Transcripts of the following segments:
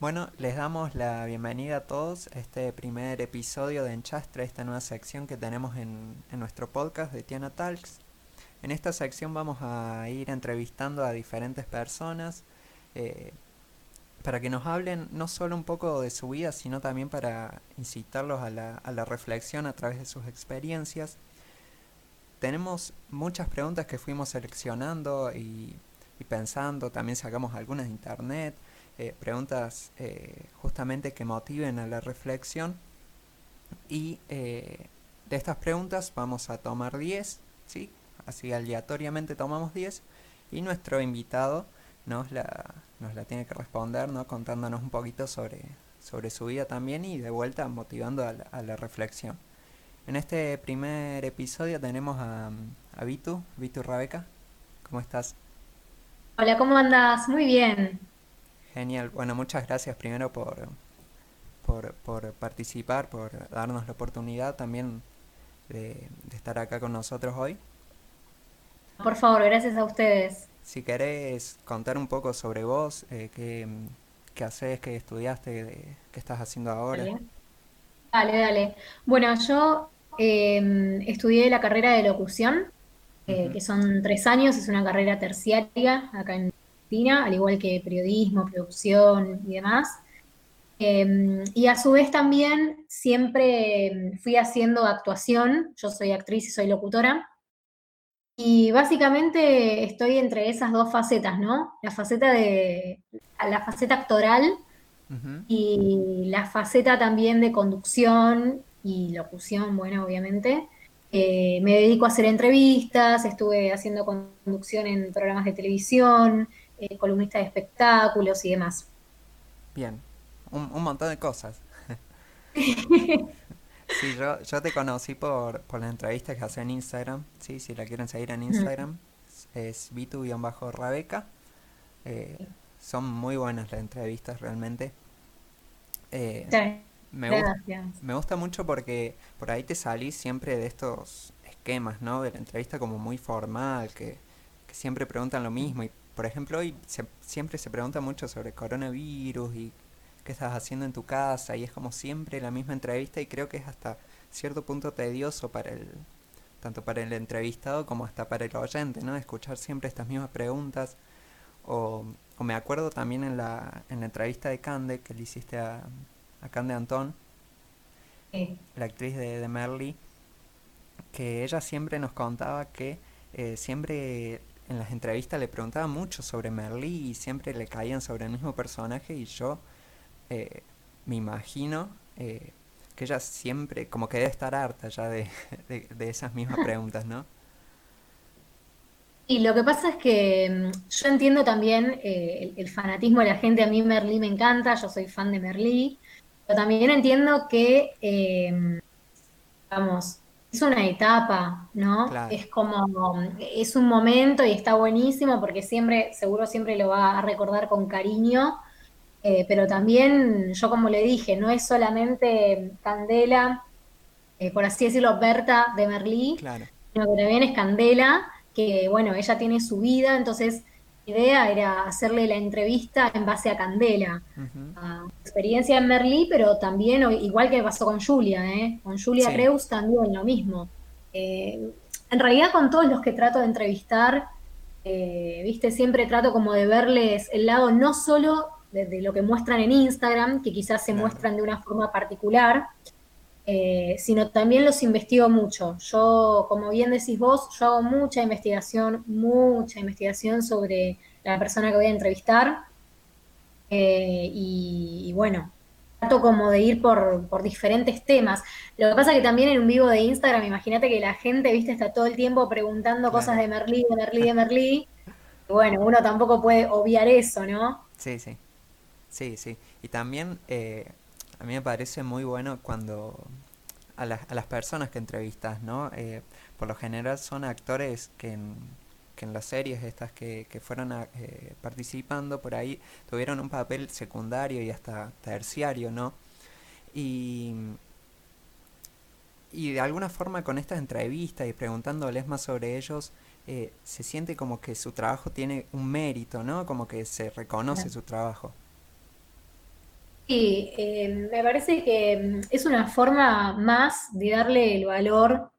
Bueno, les damos la bienvenida a todos a este primer episodio de Enchastre, esta nueva sección que tenemos en, nuestro podcast de Tiana Talks. En esta sección vamos a ir entrevistando a diferentes personas eh, para que nos hablen no solo un poco de su vida, sino también para incitarlos a la, a la reflexión a través de sus experiencias. Tenemos muchas preguntas que fuimos seleccionando y, y pensando, también sacamos algunas de internet eh, preguntas eh, justamente que motiven a la reflexión. Y eh, de estas preguntas vamos a tomar 10, ¿sí? así aleatoriamente tomamos 10 y nuestro invitado nos la, nos la tiene que responder, ¿no? contándonos un poquito sobre, sobre su vida también y de vuelta motivando a la, reflexión. En este primer episodio tenemos a, a Vitu, Vitu Rabeca. ¿Cómo estás? Hola, ¿cómo andas? Muy bien. Genial. Bueno, muchas gracias primero por, por, participar, por darnos la oportunidad también de, estar acá con nosotros hoy. Por favor, gracias a ustedes. Si querés contar un poco sobre vos, eh, qué, qué haces, qué estudiaste, qué estás haciendo ahora. Dale, dale. Bueno, yo em, estudié la carrera de locución, eh, que son tres años, es una carrera terciaria acá en al igual que periodismo, producción y demás. Em, y a su vez también siempre fui haciendo actuación, yo soy actriz y soy locutora, y básicamente estoy entre esas dos facetas, ¿no? La faceta de la faceta actoral y la faceta también de conducción y locución, bueno, obviamente. Eh, me dedico a hacer entrevistas, estuve haciendo conducción en programas de televisión, eh, columnista de espectáculos y demás. Bien, un, montón de cosas. sí, yo, yo te conocí por, por la entrevista que hace en Instagram. Sí, si la quieren seguir en Instagram, es Vitu-Rabeca. Eh, son muy buenas las entrevistas realmente. Eh, me, gusta, me gusta mucho porque por ahí te salís siempre de estos esquemas, ¿no? De la entrevista como muy formal, que, que siempre preguntan lo mismo y por ejemplo, hoy siempre se pregunta mucho sobre coronavirus y qué estás haciendo en tu casa y es como siempre la misma entrevista y creo que es hasta cierto punto tedioso para el tanto para el entrevistado como hasta para el oyente, ¿no? Escuchar siempre estas mismas preguntas. O, me acuerdo también en la, en la entrevista de Cande que le hiciste a, a Cande Antón, la actriz de, de Merly, que ella siempre nos contaba que eh, siempre en las entrevistas le preguntaba mucho sobre Merlí y siempre le caían sobre el mismo personaje y yo eh, me imagino eh, que ella siempre, como que debe estar harta ya de, esas mismas preguntas, ¿no? Y lo que pasa es que mm, yo entiendo también eh, el, fanatismo de la gente. A mí Merlí me encanta, yo soy fan de Merlí. Pero también entiendo que, vamos, es una etapa, ¿no? Es como, es un momento y está buenísimo porque siempre, seguro siempre lo va a recordar con cariño, eh, pero también, yo como le dije, no es solamente Candela, eh, por así decirlo, Berta de Merlí, sino que también es Candela, que bueno, ella tiene su vida, entonces idea era hacerle la entrevista en base a Candela, a experiencia en Merlí, pero también, igual que pasó con Julia, ¿eh? con Julia Creus también lo mismo. Eh, en realidad con todos los que trato de entrevistar, eh, viste, siempre trato como de verles el lado no solo de, lo que muestran en Instagram, que quizás se muestran de una forma particular, eh, sino también los investigo mucho. Yo, como bien decís vos, yo hago mucha investigación, mucha investigación sobre la persona que voy a entrevistar. Eh, y, bueno, trato como de ir por, diferentes temas. Lo que pasa que también en un vivo de Instagram, imagínate que la gente, viste, está todo el tiempo preguntando cosas de Merlí, de Merlí, de Merlí. Y bueno, uno tampoco puede obviar eso, ¿no? Sí, sí. Sí, sí. Y también eh, a mí me parece muy bueno cuando a, a las personas que entrevistas, ¿no? Eh, por lo general son actores que en, que en las series estas que, que fueron eh, participando por ahí tuvieron un papel secundario y hasta terciario, ¿no? Y, y de alguna forma con estas entrevistas y preguntándoles más sobre ellos, eh, se siente como que su trabajo tiene un mérito, ¿no? Como que se reconoce su trabajo. Sí, eh, me parece que mm, es una forma más de darle el valor,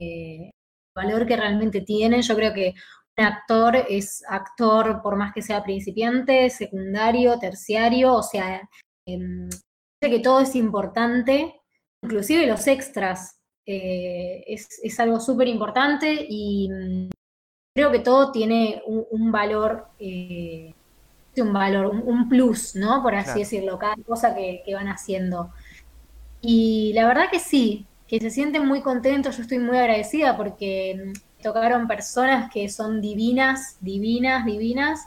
eh, valor que realmente tiene. Yo creo que un actor es actor por más que sea principiante, secundario, terciario, o sea, em, que todo es importante, inclusive los extras. Eh, es, algo súper importante y mm, creo que todo tiene un, valor un valor, un, plus, ¿no? Por así decirlo, cada cosa que, van haciendo. Y la verdad que sí, que se sienten muy contentos, yo estoy muy agradecida porque mm, tocaron personas que son divinas, divinas, divinas,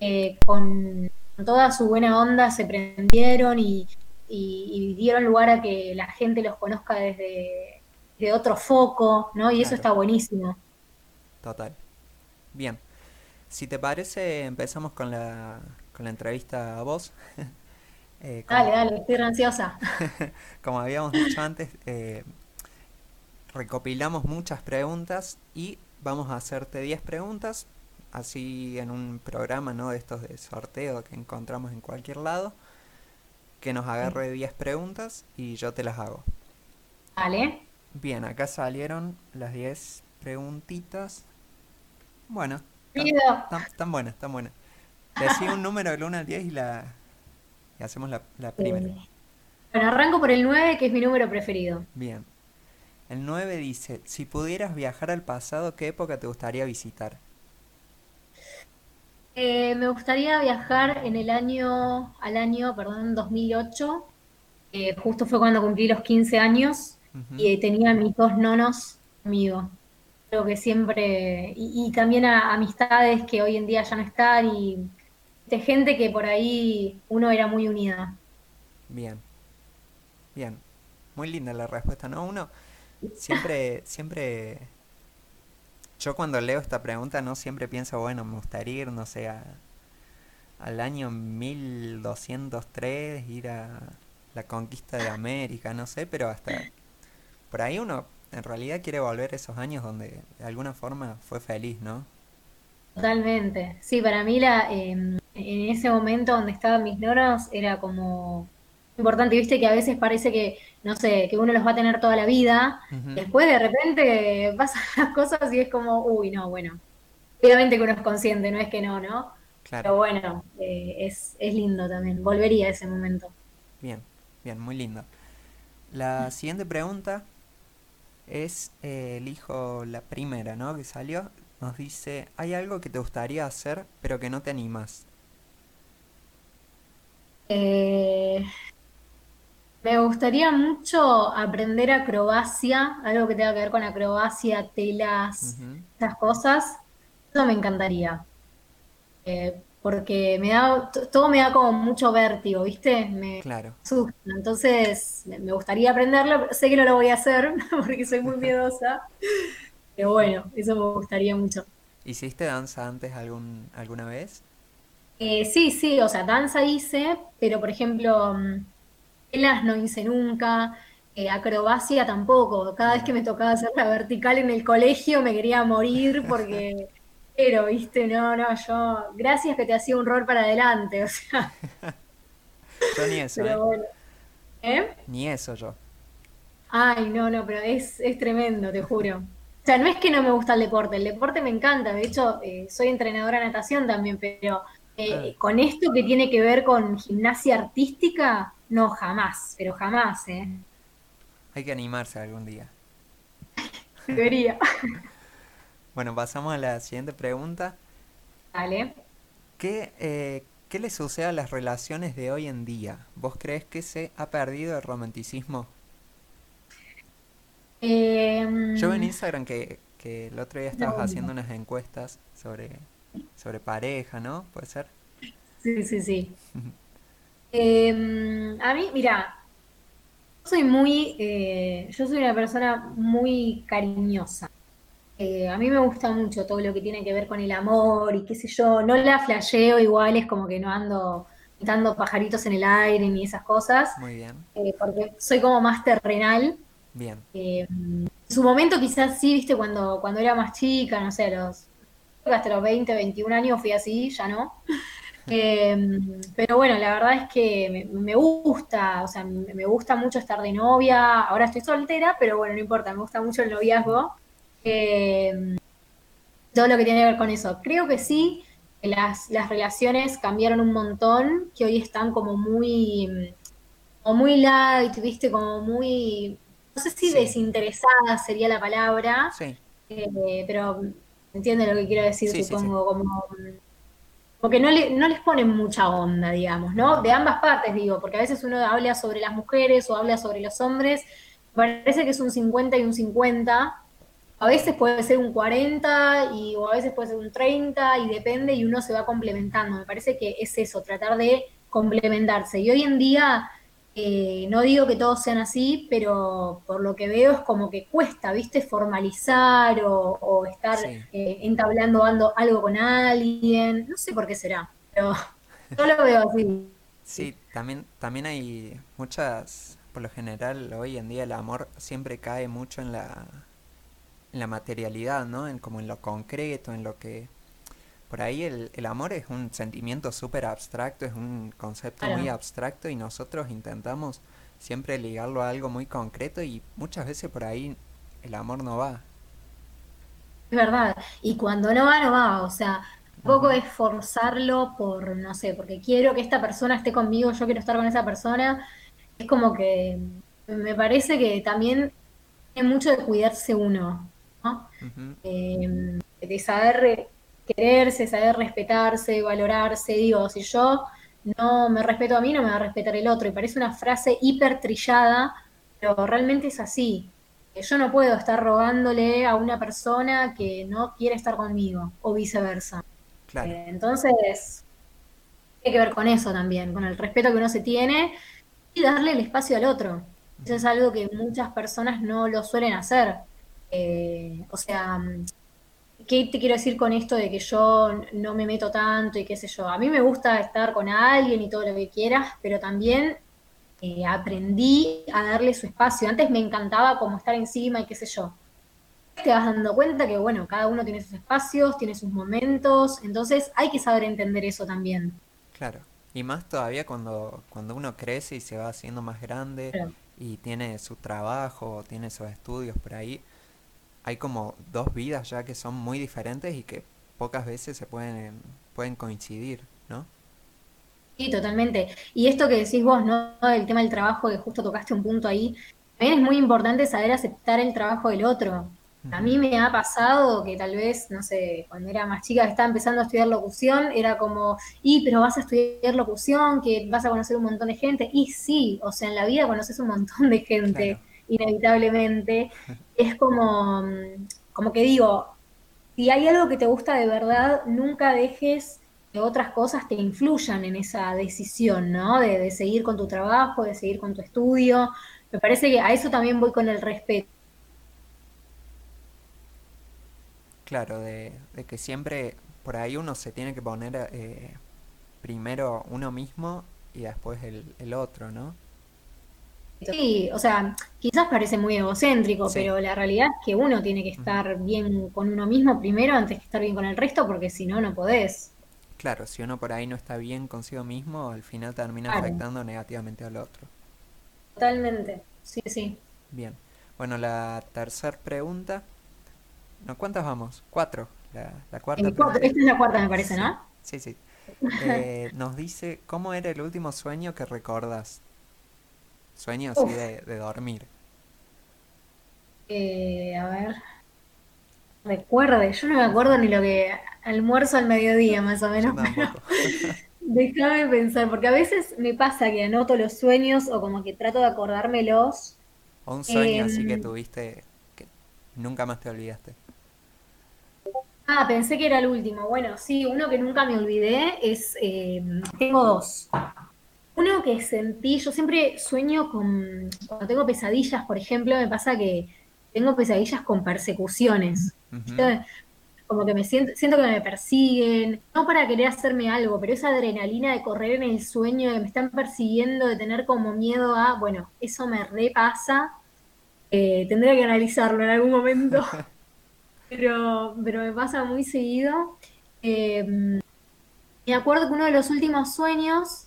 eh, con toda su buena onda se prendieron y, dieron lugar a que la gente los conozca desde, de otro foco, ¿no? Y eso está buenísimo. Total. Bien. Si te parece, empezamos con la, con la entrevista a vos. Eh, dale, dale, estoy ansiosa. como habíamos dicho antes, eh, recopilamos muchas preguntas y vamos a hacerte 10 preguntas, así en un programa ¿no? de estos de sorteo que encontramos en cualquier lado, que nos agarre 10 preguntas y yo te las hago. Vale. Bien, acá salieron las 10 preguntitas. Bueno, están buenas, están buenas. Decí un número del 1 al 10 y, la, y hacemos la, primera. Bueno, arranco por el 9, que es mi número preferido. Bien. El 9 dice, si pudieras viajar al pasado, ¿qué época te gustaría visitar? Eh, me gustaría viajar en el año, al año, perdón, 2008. justo fue cuando cumplí los 15 años y tenía a mis dos nonos conmigo. Creo que siempre, y, también a amistades que hoy en día ya no están y de gente que por ahí uno era muy unida. Bien, bien, muy linda la respuesta, ¿no? Uno siempre, siempre, yo cuando leo esta pregunta no siempre pienso, bueno, me gustaría ir, no sé, al año 1203, ir a la conquista de América, no sé, pero hasta por ahí uno en realidad quiere volver esos años donde de alguna forma fue feliz, ¿no? Totalmente. Sí, para mí la, em, en ese momento donde estaban mis noros era como importante, viste que a veces parece que, no sé, que uno los va a tener toda la vida, después de repente pasan las cosas y es como, uy, no, bueno, obviamente que uno es consciente, no es que no, ¿no? Claro. Pero bueno, eh, es, es lindo también, volvería a ese momento. Bien, bien, muy lindo. La siguiente pregunta es, eh, elijo la primera, ¿no? Que salió. Nos dice, ¿hay algo que te gustaría hacer pero que no te animas? Eh, me gustaría mucho aprender acrobacia, algo que tenga que ver con acrobacia, telas, esas cosas. Eso me encantaría. Eh, porque me da, todo me da como mucho vértigo, ¿viste? Me claro. Entonces, me gustaría aprenderlo, sé que no lo voy a hacer porque soy muy miedosa, pero bueno, eso me gustaría mucho. ¿Hiciste danza antes algún, alguna vez? Eh, sí, sí, o sea, danza hice, pero por ejemplo, telas no hice nunca, eh, acrobacia tampoco. Cada vez que me tocaba hacer la vertical en el colegio me quería morir porque pero, viste, no, no, yo, gracias que te hacía un rol para adelante, o sea. yo ni eso. Pero ¿eh? bueno. ¿Eh? Ni eso yo. Ay, no, no, pero es, es tremendo, te juro. O sea, no es que no me gusta el deporte, el deporte me encanta, de hecho, eh, soy entrenadora de natación también, pero eh, con esto que tiene que ver con gimnasia artística, no, jamás, pero jamás, ¿eh? Hay que animarse algún día. Debería. Bueno, pasamos a la siguiente pregunta. Vale. ¿Qué, eh, ¿Qué le sucede a las relaciones de hoy en día? ¿Vos crees que se ha perdido el romanticismo? Em, Yo en Instagram que, que el otro día estabas haciendo unas encuestas sobre, sobre pareja, ¿no? ¿Puede ser? Sí, sí, sí. Em, a mí, mira, soy muy, eh, yo soy una persona muy cariñosa. Eh, a mí me gusta mucho todo lo que tiene que ver con el amor y qué sé yo. No la flasheo igual, es como que no ando dando pajaritos en el aire ni esas cosas. Muy bien. Eh, porque soy como más terrenal. Bien. Eh, en su momento quizás sí, viste, cuando, cuando era más chica, no sé, los, hasta los 20, 21 años fui así, ya no. Em, pero bueno, la verdad es que me, gusta, o sea, me, gusta mucho estar de novia. Ahora estoy soltera, pero bueno, no importa, me gusta mucho el noviazgo. Em, todo lo que tiene que ver con eso. Creo que sí, las, las relaciones cambiaron un montón, que hoy están como muy, como muy light, viste, como muy, no sé si desinteresada sería la palabra, sí. Eh, pero entiende lo que quiero decir, supongo, como porque no, le, no les ponen mucha onda, digamos, ¿no? De ambas partes, digo, porque a veces uno habla sobre las mujeres o habla sobre los hombres, parece que es un 50 y un 50, a veces puede ser un 40 y, o a veces puede ser un 30 y depende y uno se va complementando. Me parece que es eso, tratar de complementarse. Y hoy en día, eh, no digo que todos sean así, pero por lo que veo es como que cuesta, ¿viste? Formalizar o, estar eh, entablando algo con alguien. No sé por qué será, pero yo lo veo así. Sí, también, también hay muchas, por lo general, hoy en día el amor siempre cae mucho en la en la materialidad, ¿no? En como en lo concreto, en lo que... Por ahí el, el amor es un sentimiento súper abstracto, es un concepto muy abstracto y nosotros intentamos siempre ligarlo a algo muy concreto y muchas veces por ahí el amor no va. Es verdad, y cuando no va, no va, o sea, poco es forzarlo por, no sé, porque quiero que esta persona esté conmigo, yo quiero estar con esa persona, es como que me parece que también tiene mucho de cuidarse uno, Em, de saber quererse, saber respetarse, valorarse. Digo, si yo no me respeto a mí, no me va a respetar el otro. Y parece una frase hiper trillada, pero realmente es así. Yo no puedo estar rogándole a una persona que no quiere estar conmigo, o viceversa. Eh, entonces, tiene que ver con eso también, con el respeto que uno se tiene y darle el espacio al otro. Eso es algo que muchas personas no lo suelen hacer. Eh, o sea, ¿qué te quiero decir con esto de que yo no me meto tanto y qué sé yo? A mí me gusta estar con alguien y todo lo que quieras, pero también eh, aprendí a darle su espacio. Antes me encantaba como estar encima y qué sé yo. Te vas dando cuenta que, bueno, cada uno tiene sus espacios, tiene sus momentos, entonces hay que saber entender eso también. Claro, y más todavía cuando, cuando uno crece y se va haciendo más grande y tiene su trabajo, tiene sus estudios por ahí, hay como dos vidas ya que son muy diferentes y que pocas veces se pueden, pueden coincidir, ¿no? Sí, totalmente. Y esto que decís vos, ¿no? El tema del trabajo, que justo tocaste un punto ahí, también es muy importante saber aceptar el trabajo del otro. A mí me ha pasado que tal vez, no sé, cuando era más chica estaba empezando a estudiar locución, era como, y pero vas a estudiar locución, que vas a conocer un montón de gente. Y sí, o sea, en la vida conoces un montón de gente inevitablemente, es como, como que digo, si hay algo que te gusta de verdad, nunca dejes que otras cosas te influyan en esa decisión, ¿no? De, seguir con tu trabajo, de seguir con tu estudio. Me parece que a eso también voy con el respeto. Claro, de, que siempre por ahí uno se tiene que poner eh, primero uno mismo y después el, el otro, ¿no? Sí, o sea, quizás parece muy egocéntrico, pero la realidad es que uno tiene que estar bien con uno mismo primero antes que estar bien con el resto, porque si no, no podés. Claro, si uno por ahí no está bien consigo mismo, al final termina afectando negativamente al otro. Totalmente, sí, sí. Bien. Bueno, la tercera pregunta. ¿No, ¿Cuántas vamos? Cuatro. La, cuarta. Esta es la cuarta, me parece, ¿no? Sí, sí. Eh, nos dice, ¿cómo era el último sueño que recordas? Sueño así de, dormir. Eh, a ver. Recuerde, yo no me acuerdo ni lo que almuerzo al mediodía, más o menos. Déjame pensar, porque a veces me pasa que anoto los sueños o como que trato de acordármelos. O un sueño así que em, tuviste que nunca más te olvidaste. Ah, pensé que era el último. Bueno, sí, uno que nunca me olvidé es. Em, tengo dos. Uno que sentí, yo siempre sueño con, cuando tengo pesadillas, por ejemplo, me pasa que tengo pesadillas con persecuciones. Como que me siento, siento que me persiguen, no para querer hacerme algo, pero esa adrenalina de correr en el sueño, de me están persiguiendo, de tener como miedo a, bueno, eso me repasa. Eh, tendría que analizarlo en algún momento, pero, pero me pasa muy seguido. Eh, Me acuerdo que uno de los últimos sueños,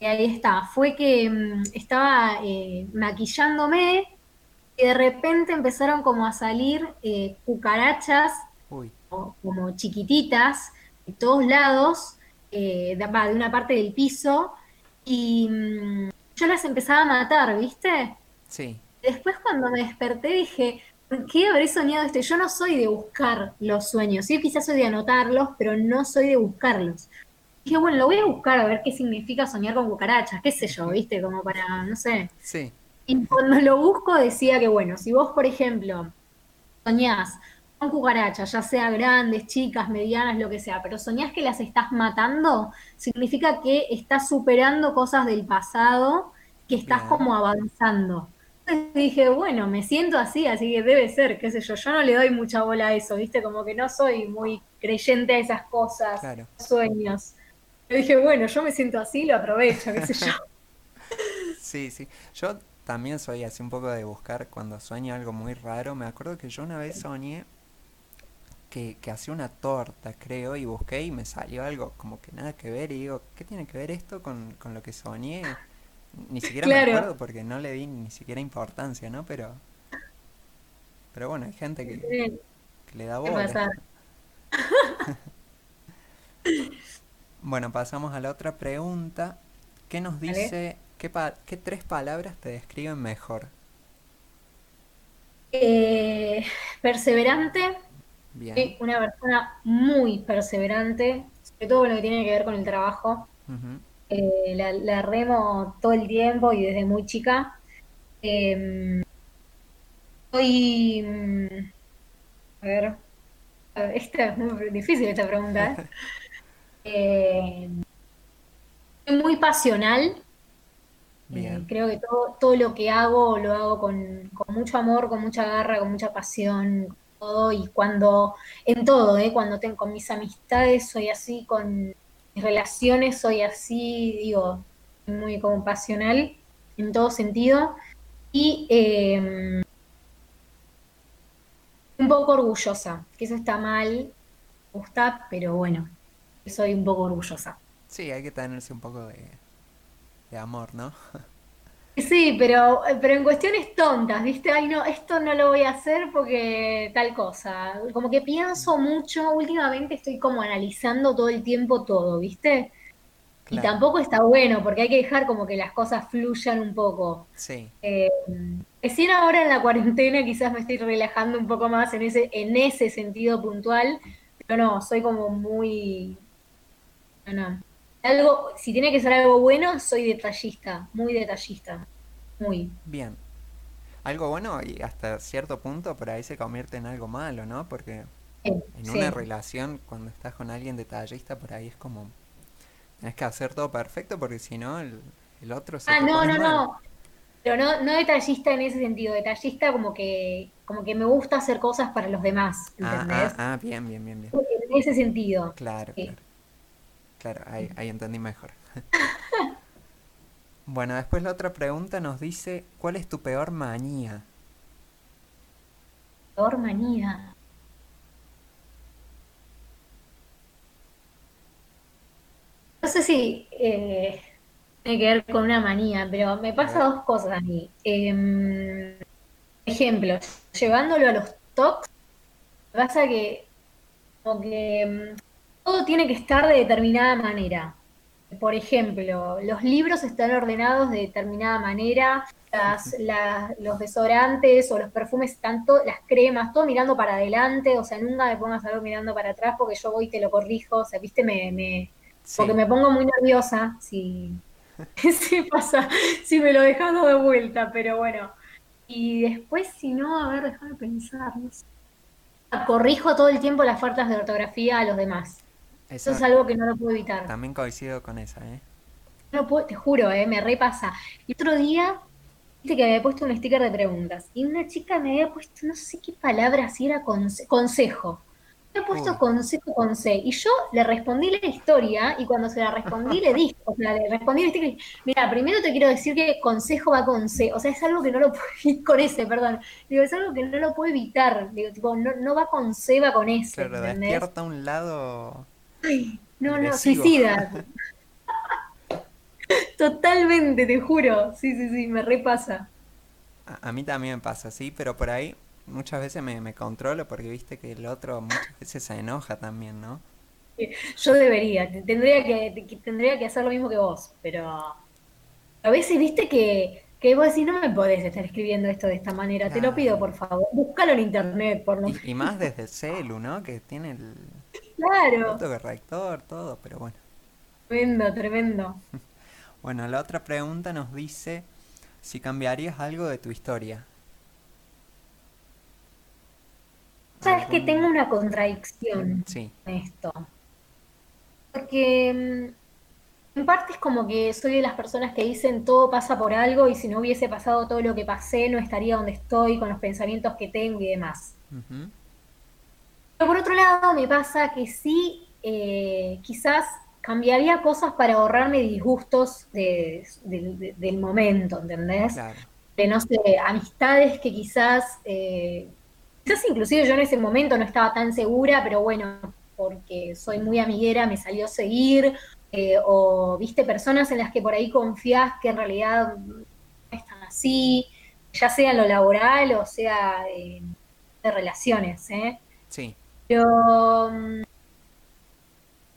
ahí está, fue que mm, estaba eh, maquillándome y de repente empezaron como a salir eh, cucarachas o- como chiquititas de todos lados, eh, de, de una parte del piso, y mm, yo las empezaba a matar, ¿viste? sí, Después cuando me desperté dije, ¿por qué habré soñado esto? Yo no soy de buscar los sueños, sí, quizás soy de anotarlos, pero no soy de buscarlos. Dije, bueno, lo voy a buscar a ver qué significa soñar con cucarachas, qué sé yo, ¿viste? Como para, no sé. sí, Y cuando lo busco decía que, bueno, si vos, por ejemplo, soñás con cucarachas, ya sea grandes, chicas, medianas, lo que sea, pero soñás que las estás matando, significa que estás superando cosas del pasado, que estás bien, como avanzando. Entonces dije, bueno, me siento así, así que debe ser, qué sé yo, yo no le doy mucha bola a eso, ¿viste? Como que no soy muy creyente a esas cosas, claro. sueños. Yo dije, bueno, yo me siento así, lo aprovecho, qué sé yo. Sí, sí. Yo también soy así un poco de buscar cuando sueño algo muy raro. Me acuerdo que yo una vez soñé que, que hacía una torta, creo, y busqué y me salió algo como que nada que ver. Y digo, ¿qué tiene que ver esto con, con lo que soñé? Ni siquiera me acuerdo porque no le di ni siquiera importancia, ¿no? Pero, pero bueno, hay gente que, ¿qué que le da bola. Bueno, pasamos a la otra pregunta. ¿Qué nos dice, qué, pa- qué tres palabras te describen mejor? Eh, perseverante, Bien. soy una persona muy perseverante, sobre todo con lo que tiene que ver con el trabajo. Eh, la, la remo todo el tiempo y desde muy chica. Eh, soy, mm, a ver, esta es muy difícil esta pregunta, ¿eh? Muy pasional. Eh, creo que todo, todo lo que hago lo hago con, con mucho amor, con mucha garra, con mucha pasión, con todo. Y cuando, en todo, ¿eh? Cuando tengo con mis amistades soy así, con mis relaciones soy así, digo, muy como pasional en todo sentido. Y eh, un poco orgullosa, que eso está mal, me gusta, pero bueno, soy un poco orgullosa. Sí, hay que tenerse un poco de, de amor, ¿no? Sí, pero, pero en cuestiones tontas, ¿viste? Ay, no, esto no lo voy a hacer porque tal cosa. Como que pienso mucho, últimamente estoy como analizando todo el tiempo todo, ¿viste? Y tampoco está bueno, porque hay que dejar como que las cosas fluyan un poco. sí, Eh, recién ahora en la cuarentena quizás me estoy relajando un poco más en ese, en ese sentido puntual, pero no, soy como muy, no. Algo, si tiene que ser algo bueno, soy detallista, muy detallista, muy. bien. Algo bueno y hasta cierto punto por ahí se convierte en algo malo, ¿no? Porque Sí, en una sí. relación, cuando estás con alguien detallista, por ahí es como, tenés que hacer todo perfecto porque si no, el, el otro se Ah, no, no, mal. no. Pero no, no detallista en ese sentido, detallista como que, como que me gusta hacer cosas para los demás, Ah, ah, ¿entendés? ah, bien, bien, bien, bien. En ese sentido. Claro, Sí. claro. Claro, ahí, ahí entendí mejor. Bueno, después la otra pregunta nos dice, ¿cuál es tu peor manía? Peor manía. No sé si eh, tiene que ver con una manía, pero me pasa dos cosas a mí. Em, ejemplo, llevándolo a los TOCs, me pasa que como que mm, todo tiene que estar de determinada manera. Por ejemplo, los libros están ordenados de determinada manera, las, la- los desodorantes o los perfumes están to- las cremas, todo mirando para adelante, o sea, nunca me pongas algo mirando para atrás porque yo voy y te lo corrijo, o sea, viste, me, me, porque me pongo muy nerviosa si, si pasa, si me lo dejas de vuelta, pero bueno. Y después, si no, a ver, déjame pensar, no sé. Corrijo todo el tiempo las faltas de ortografía a los demás. Eso es algo que no lo puedo evitar. también coincido con esa, ¿eh? No puedo, te juro, eh, me repasa. Y otro día, viste que me había puesto un sticker de preguntas. Y una chica me había puesto, no sé qué palabra, si era conse- consejo. Me había puesto Uy, consejo con C. Y yo le respondí la historia, y cuando se la respondí le dije, o sea, le respondí el sticker mira, primero te quiero decir que consejo va con C. O sea, es algo que no lo puedo, con S, perdón. Digo, es algo que no lo puedo evitar. Digo, tipo, no, no va con C, va con S, claro, ¿entendés? despierta un lado No, no, suicida. Totalmente, te juro. Sí, sí, sí, me repasa. A, a, mí también me pasa, sí, pero por ahí muchas veces me, me controlo porque viste que el otro muchas veces se enoja también, ¿no? Yo debería, tendría que, tendría que hacer lo mismo que vos, pero a veces viste que, que vos decís, no me podés estar escribiendo esto de esta manera, te lo pido por favor, búscalo en internet. por lo y, y, más desde el celu, ¿no? Que tiene el, claro. autocorrector, todo, pero bueno. Tremendo, tremendo. Bueno, la otra pregunta nos dice si cambiarías algo de tu historia. Sabes que tengo una contradicción sí. en esto. Porque mm, en parte es como que soy de las personas que dicen todo pasa por algo y si no hubiese pasado todo lo que pasé no estaría donde estoy con los pensamientos que tengo y demás. Pero por otro lado me pasa que sí, eh, quizás cambiaría cosas para ahorrarme disgustos del momento, ¿entendés? De no sé, amistades que quizás, eh, quizás inclusive yo en ese momento no estaba tan segura, pero bueno, porque soy muy amiguera, me salió a seguir, eh, o viste personas en las que por ahí confías que en realidad no están así, ya sea en lo laboral o sea de relaciones, ¿eh? Sí. Pero, mm, no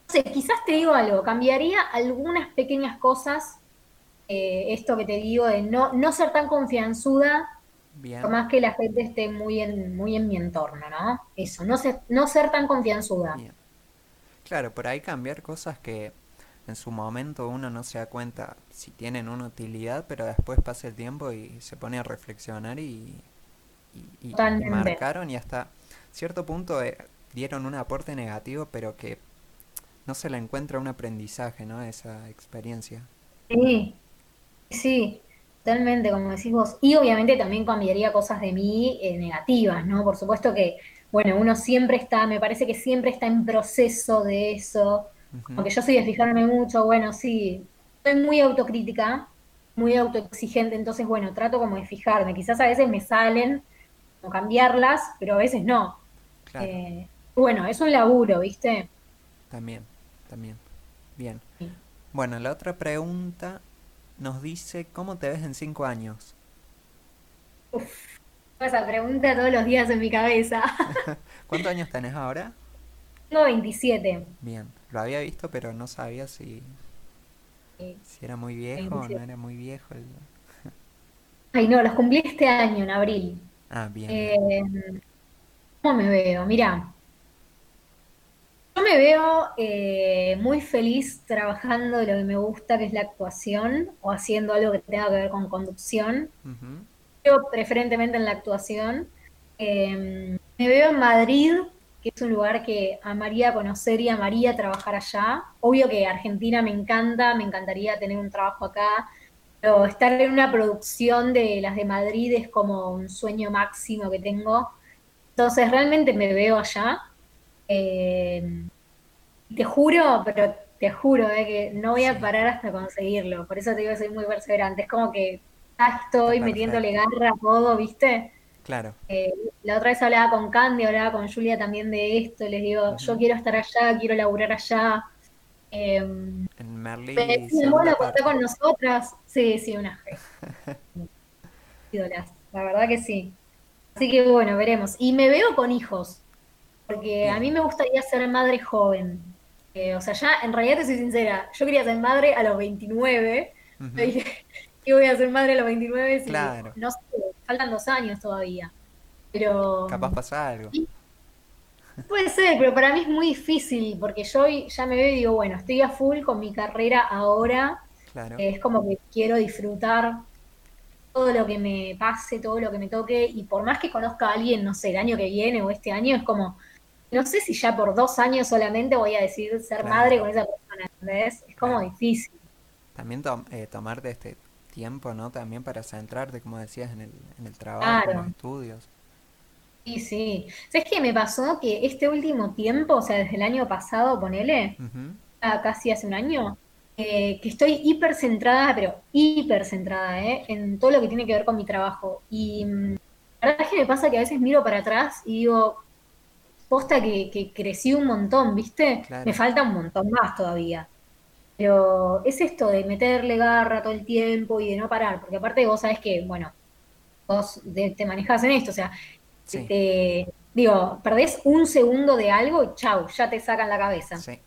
sé, quizás te digo algo, cambiaría algunas pequeñas cosas, eh, esto que te digo de no, no ser tan confianzuda, por más que la gente esté muy en, muy en mi entorno, ¿no? Eso, no ser, no ser tan confianzuda. Claro, por ahí cambiar cosas que en su momento uno no se da cuenta si tienen una utilidad, pero después pasa el tiempo y se pone a reflexionar y, y, marcaron y hasta cierto punto eh, dieron un aporte negativo, pero que no se le encuentra un aprendizaje, ¿no? Esa experiencia. Sí, sí, Totalmente, como decís vos. Y obviamente también cambiaría cosas de mí eh, negativas, ¿no? Por supuesto que, bueno, uno siempre está, me parece que siempre está en proceso de eso. Aunque yo soy de fijarme mucho, bueno, sí, soy muy autocrítica, muy autoexigente, entonces, bueno, trato como de fijarme. Quizás a veces me salen como cambiarlas, pero a veces no. Eh, bueno, es un laburo, ¿viste? También, también. Bien. Bueno, la otra pregunta nos dice, ¿cómo te ves en cinco años? Uf, esa pregunta todos los días en mi cabeza. ¿Cuántos años tenés ahora? Tengo 27. Bien, lo había visto, pero no sabía si, si era muy viejo o no era muy viejo. Ay, no, los cumplí este año, en abril. Ah, bien. Eh, ¿Cómo me veo? Mira, yo me veo eh, muy feliz trabajando de lo que me gusta, que es la actuación, o haciendo algo que tenga que ver con conducción. Yo preferentemente en la actuación. Em, me veo en Madrid, que es un lugar que amaría conocer y amaría trabajar allá. Obvio que Argentina me encanta, me encantaría tener un trabajo acá, pero estar en una producción de las de Madrid es como un sueño máximo que tengo. Entonces realmente me veo allá. Eh, te juro, pero te juro eh, que no voy a parar hasta conseguirlo. Por eso te digo que soy muy perseverante. Es como que ya estoy metiéndole garra a todo, ¿viste? Claro. Eh, la otra vez hablaba con Candy, hablaba con Julia también de esto. Les digo, yo quiero estar allá, quiero laburar allá. Eh, en Merlí. Me con nosotras. Sí, sí, una fe. Ídolas, la verdad que sí. Así que bueno, veremos. Y me veo con hijos porque a mí me gustaría ser madre joven. Eh, o sea, ya en realidad te soy sincera, yo quería ser madre a los 29. dije, ¿qué voy a ser madre a los 29? claro. No sé, faltan dos años todavía. Pero. Capaz pasa algo. Puede ser, pero para mí es muy difícil, porque yo ya me veo y digo, bueno, estoy a full con mi carrera ahora. Claro. es como que quiero disfrutar todo lo que me pase, todo lo que me toque, y por más que conozca a alguien, no sé, el año que viene o este año, es como, no sé si ya por dos años solamente voy a decidir ser madre con esa persona, ¿entendés? Es como difícil. También eh, tomarte este tiempo, ¿no? También para centrarte, como decías, en el, en el trabajo, en los estudios. Sí, sí. ¿Sabes qué me pasó? Que este último tiempo, o sea, desde el año pasado, ponele, casi hace un año, eh, que estoy hiper centrada, pero hiper centrada, ¿eh? En todo lo que tiene que ver con mi trabajo. Y mm, la verdad es que me pasa que a veces miro para atrás y digo, posta que, que crecí un montón, ¿viste? Claro. Me falta un montón más todavía. Pero es esto de meterle garra todo el tiempo y de no parar, porque aparte vos sabés que, bueno, vos de- te manejás en esto, o sea, Sí, te, digo, perdés un segundo de algo y chau, ya te sacan la cabeza. sí,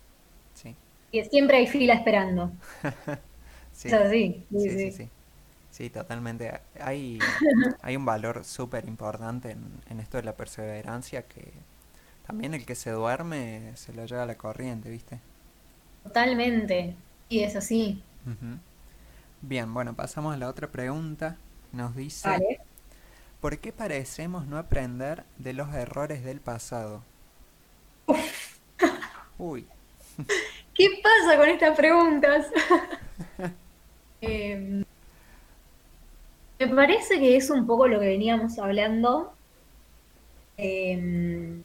sí, Y siempre hay fila esperando. sí, Es así, sí, sí, sí, sí. totalmente. Hay, hay un valor súper importante en, en esto de la perseverancia que también el que se duerme se lo lleva la corriente, ¿viste? Totalmente. Y es así. Bien, bueno, pasamos a la otra pregunta. Nos dice, Vale. ¿por qué parecemos no aprender de los errores del pasado? Uy, ¿Qué pasa con estas preguntas? Eh, me parece que es un poco lo que veníamos hablando, eh,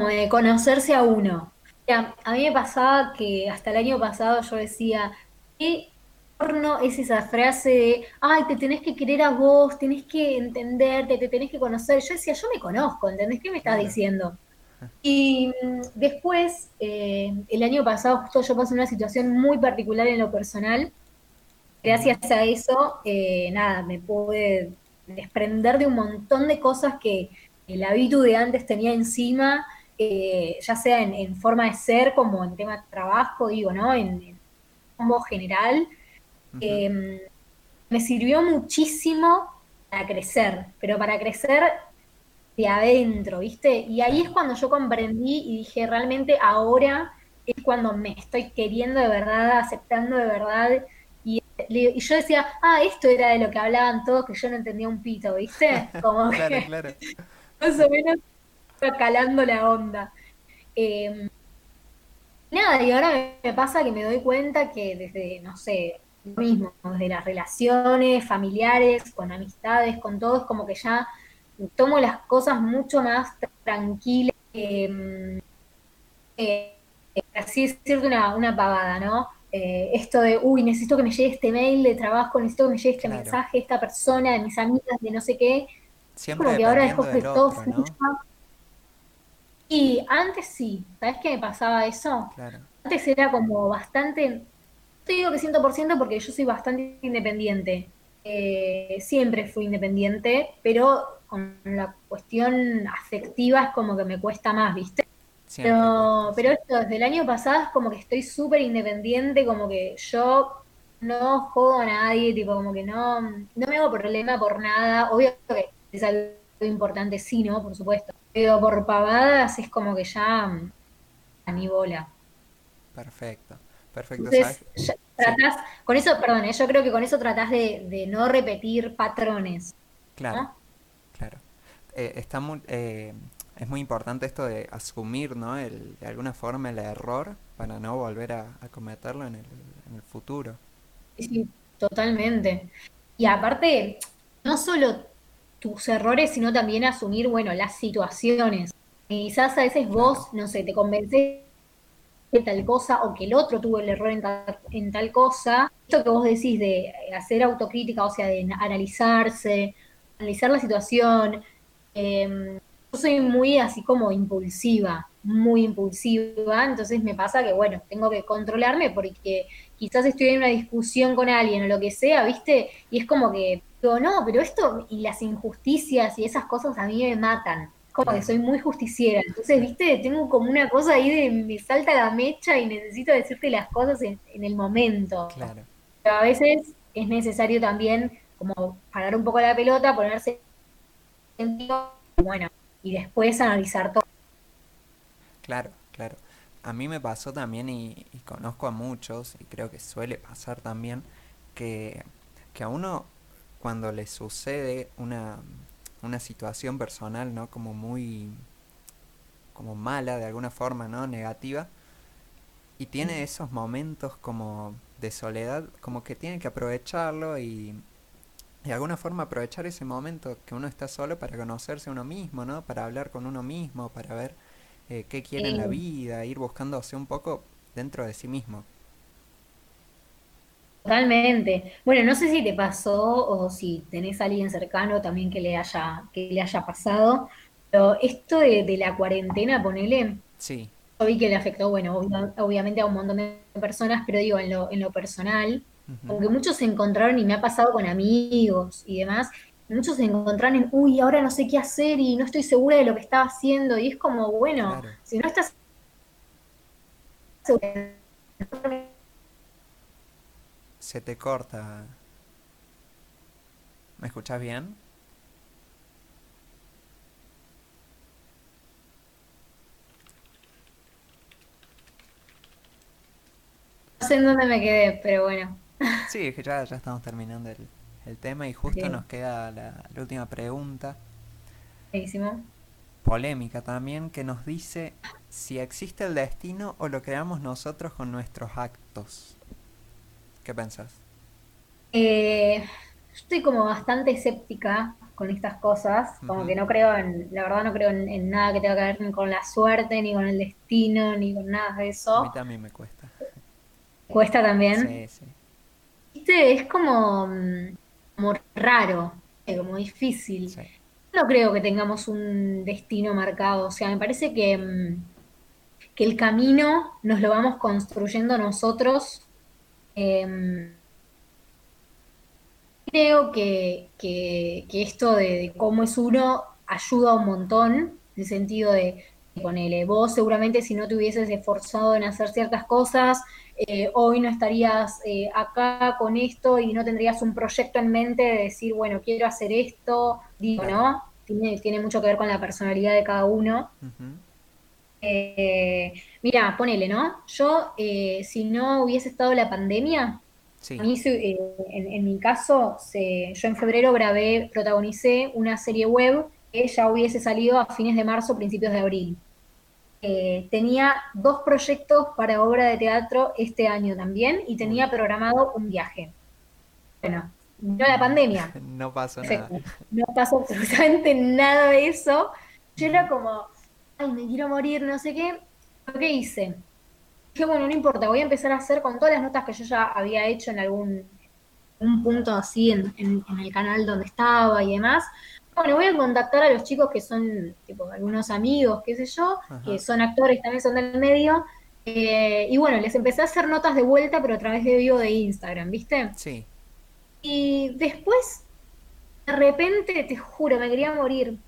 como de conocerse a uno. A mí me pasaba que hasta el año pasado yo decía, ¿qué horno es esa frase de, ay, te tenés que querer a vos, tenés que entenderte, te tenés que conocer? Yo decía, yo me conozco, ¿entendés qué me estás diciendo? Y mm, después, eh, el año pasado, justo yo pasé una situación muy particular en lo personal. Gracias a eso, eh, nada, me pude desprender de un montón de cosas que el hábito de antes tenía encima, eh, ya sea en, en forma de ser como en tema de trabajo, digo, ¿no? En, en modo general. Eh, me sirvió muchísimo para crecer, pero para crecer de adentro, ¿viste? Y ahí es cuando yo comprendí y dije, realmente ahora es cuando me estoy queriendo de verdad, aceptando de verdad. Y, yo decía, ah, esto era de lo que hablaban todos, que yo no entendía un pito, ¿viste? Como claro, que claro. más o menos calando la onda. Eh, nada, y ahora me pasa que me doy cuenta que desde, no sé, lo mismo, desde las relaciones familiares, con amistades, con todo, es como que ya tomo las cosas mucho más tranquilas. eh, eh, así decirte una, una pavada, ¿no? Eh, esto de, uy, necesito que me llegue este mail de trabajo, necesito que me llegue este Claro. mensaje, esta persona, de mis amigas, de no sé qué. Siempre Como que ahora dejo que todo ¿no? fluya. Y antes sí, ¿sabes qué me pasaba eso? Claro. Antes era como bastante, no te digo que 100% porque yo soy bastante independiente. Eh, siempre fui independiente, pero con la cuestión afectiva es como que me cuesta más, ¿viste? Siempre Pero, pero esto, desde el año pasado es como que estoy súper independiente, como que yo no jodo a nadie, tipo, como que no, no me hago problema por nada. Obvio que es algo importante, sí, ¿no? Por supuesto. Pero por pavadas es como que ya mm, a ni bola. Perfecto, perfecto. Entonces, ya Sí, tratás, con eso, perdón, ¿eh? yo creo que con eso tratás de, de no repetir patrones, claro, ¿no? claro. Eh, está muy, eh, es muy importante esto de asumir, ¿no? El, de alguna forma el error para no volver a, a cometerlo en el, en el futuro. Sí, totalmente. Y aparte, no solo tus errores, sino también asumir, bueno, las situaciones. Y quizás a veces vos, no sé, te convencés de tal cosa o que el otro tuvo el error en tal, en tal cosa. Esto que vos decís de hacer autocrítica, o sea, de analizarse, analizar la situación. eh, yo soy muy así como impulsiva, muy impulsiva, entonces me pasa que, bueno, tengo que controlarme porque quizás estoy en una discusión con alguien o lo que sea, ¿viste? Y es como que digo, no, pero esto y las injusticias y esas cosas a mí me matan. Como que soy muy justiciera. Entonces, ¿viste? Tengo como una cosa ahí de me salta la mecha y necesito decirte las cosas en, en el momento. claro, Pero a veces es necesario también como parar un poco la pelota, ponerse bueno, y después analizar todo. claro, claro. A mí me pasó también y, y conozco a muchos, y creo que suele pasar también, que, que a uno cuando le sucede una, una situación personal, ¿no? Como muy, como mala de alguna forma, ¿no? Negativa, y tiene esos momentos como de soledad, como que tiene que aprovecharlo y de alguna forma aprovechar ese momento que uno está solo para conocerse a uno mismo, ¿no? Para hablar con uno mismo, para ver eh, qué quiere en la vida, ir buscándose un poco dentro de sí mismo. totalmente. Bueno, no sé si te pasó o si tenés a alguien cercano también que le haya, que le haya pasado. Pero esto de, de la cuarentena, ponele, Sí, yo vi que le afectó, bueno, obvia- obviamente a un montón de personas, pero digo, en lo, en lo personal, ujú, como que muchos se encontraron, y me ha pasado con amigos y demás, muchos se encontraron en, uy, ahora no sé qué hacer y no estoy segura de lo que estaba haciendo, y es como, bueno, claro. si no estás Se te corta. ¿Me escuchas bien? no sé en dónde me quedé, pero bueno, Sí, es que ya, ya estamos terminando el, el tema y justo nos queda la, la última pregunta, buenísimo. polémica también, que nos dice si existe el destino o lo creamos nosotros con nuestros actos. ¿Qué pensás? Eh, yo estoy como bastante escéptica con estas cosas, como que no creo en, la verdad no creo en, en nada que tenga que ver ni con la suerte, ni con el destino, ni con nada de A mí eso. también me cuesta. Cuesta también. Sí, sí, Viste, es como, mm, como raro, eh, como difícil. sí. No creo que tengamos un destino marcado, o sea, me parece que, mm, que el camino nos lo vamos construyendo nosotros. Em, creo que, que- que esto de, de cómo es uno ayuda un montón, en el sentido de, ponele, vos seguramente si no te hubieses esforzado en hacer ciertas cosas, eh, hoy no estarías eh, acá con esto y no tendrías un proyecto en mente de decir, bueno, quiero hacer esto, digo. ¿no? Tiene, tiene mucho que ver con la personalidad de cada uno. Eh, mira, ponele, ¿no? Yo, eh, si no hubiese estado la pandemia, a Sí. mí, se- en, en mi caso, se- yo en febrero grabé, protagonicé una serie web que ya hubiese salido a fines de marzo, principios de abril. Eh, tenía dos proyectos para obra de teatro este año también y tenía programado un viaje. Bueno, vino la pandemia, No pasó nada. No pasó absolutamente nada de eso. Yo era como, ay, me quiero morir, no sé qué. ¿Qué hice? Dije, bueno, no importa, voy a empezar a hacer con todas las notas que yo ya había hecho en algún un punto así en, en- en el canal donde estaba y demás. Bueno, voy a contactar a los chicos que son, tipo, algunos amigos, qué sé yo, que son actores, también son del medio. eh, y bueno, les empecé a hacer notas de vuelta, pero a través de vivo de Instagram, ¿viste? Sí. Y después, de repente, te juro, me quería morir.